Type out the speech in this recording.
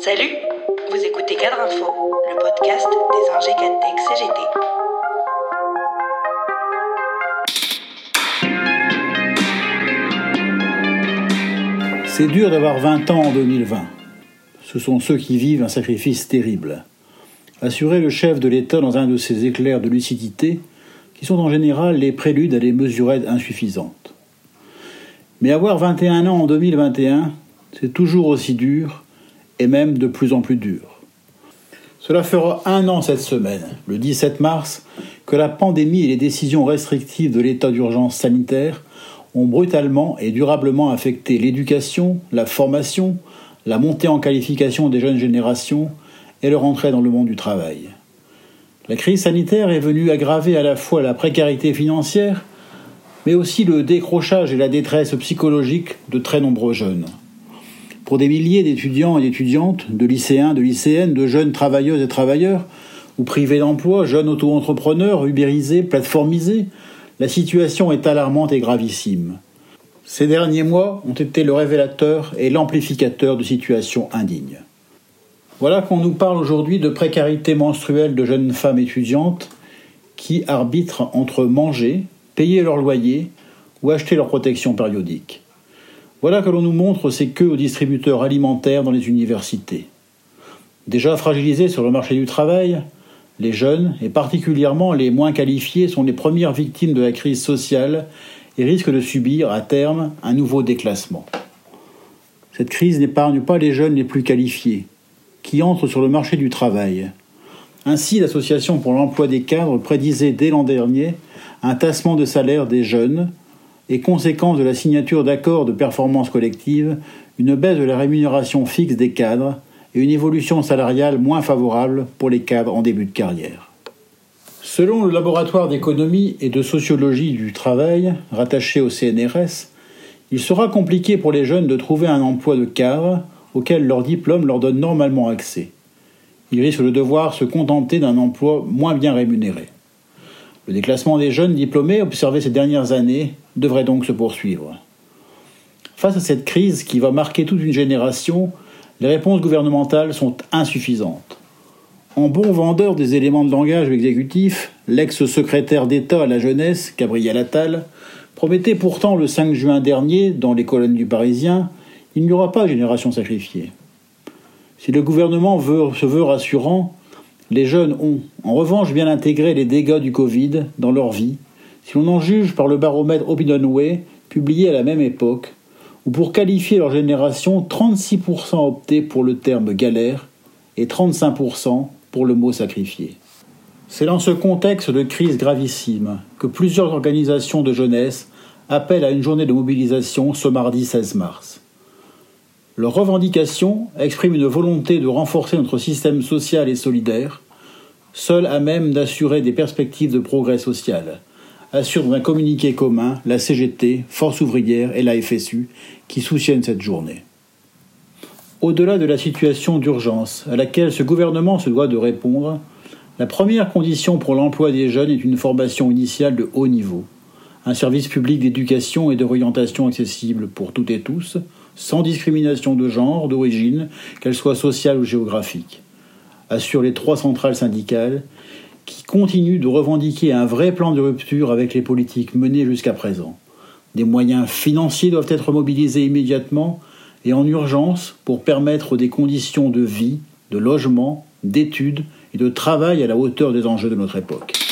Salut, vous écoutez Cadre Info, le podcast des ingé CGT. C'est dur d'avoir 20 ans en 2020. Ce sont ceux qui vivent un sacrifice terrible. Assurer le chef de l'État dans un de ces éclairs de lucidité qui sont en général les préludes à des mesurettes insuffisantes. Mais avoir 21 ans en 2021, c'est toujours aussi dur, et même de plus en plus dur. Cela fera un an cette semaine, le 17 mars, que la pandémie et les décisions restrictives de l'état d'urgence sanitaire ont brutalement et durablement affecté l'éducation, la formation, la montée en qualification des jeunes générations et leur entrée dans le monde du travail. La crise sanitaire est venue aggraver à la fois la précarité financière, mais aussi le décrochage et la détresse psychologique de très nombreux jeunes. Pour des milliers d'étudiants et d'étudiantes, de lycéens, de lycéennes, de jeunes travailleuses et travailleurs, ou privés d'emploi, jeunes auto-entrepreneurs, ubérisés, plateformisés, la situation est alarmante et gravissime. Ces derniers mois ont été le révélateur et l'amplificateur de situations indignes. Voilà qu'on nous parle aujourd'hui de précarité menstruelle de jeunes femmes étudiantes qui arbitrent entre manger, payer leur loyer ou acheter leur protection périodique. Voilà que l'on nous montre ces queues aux distributeurs alimentaires dans les universités. Déjà fragilisés sur le marché du travail, les jeunes, et particulièrement les moins qualifiés, sont les premières victimes de la crise sociale et risquent de subir, à terme, un nouveau déclassement. Cette crise n'épargne pas les jeunes les plus qualifiés, qui entrent sur le marché du travail. Ainsi, l'Association pour l'emploi des cadres prédisait dès l'an dernier un tassement de salaire des jeunes et conséquence de la signature d'accords de performance collective, une baisse de la rémunération fixe des cadres et une évolution salariale moins favorable pour les cadres en début de carrière. Selon le laboratoire d'économie et de sociologie du travail, rattaché au CNRS, il sera compliqué pour les jeunes de trouver un emploi de cadre auquel leur diplôme leur donne normalement accès. Ils risquent de devoir se contenter d'un emploi moins bien rémunéré. Le déclassement des jeunes diplômés observé ces dernières années devrait donc se poursuivre. Face à cette crise qui va marquer toute une génération, les réponses gouvernementales sont insuffisantes. En bon vendeur des éléments de langage exécutif, l'ex-secrétaire d'État à la jeunesse, Gabriel Attal, promettait pourtant le 5 juin dernier, dans les colonnes du Parisien, il n'y aura pas de génération sacrifiée. Si le gouvernement se veut rassurant, les jeunes ont, en revanche, bien intégré les dégâts du Covid dans leur vie, si l'on en juge par le baromètre Opinionway, publié à la même époque, où pour qualifier leur génération, 36% optaient pour le terme galère et 35% pour le mot sacrifié. C'est dans ce contexte de crise gravissime que plusieurs organisations de jeunesse appellent à une journée de mobilisation ce mardi 16 mars. Leurs revendications expriment une volonté de renforcer notre système social et solidaire, seul à même d'assurer des perspectives de progrès social, assure un communiqué commun la CGT, Force ouvrière et la FSU qui soutiennent cette journée. Au-delà de la situation d'urgence à laquelle ce gouvernement se doit de répondre, la première condition pour l'emploi des jeunes est une formation initiale de haut niveau, un service public d'éducation et d'orientation accessible pour toutes et tous, sans discrimination de genre, d'origine, qu'elle soit sociale ou géographique, assure les trois centrales syndicales qui continuent de revendiquer un vrai plan de rupture avec les politiques menées jusqu'à présent. Des moyens financiers doivent être mobilisés immédiatement et en urgence pour permettre des conditions de vie, de logement, d'études et de travail à la hauteur des enjeux de notre époque.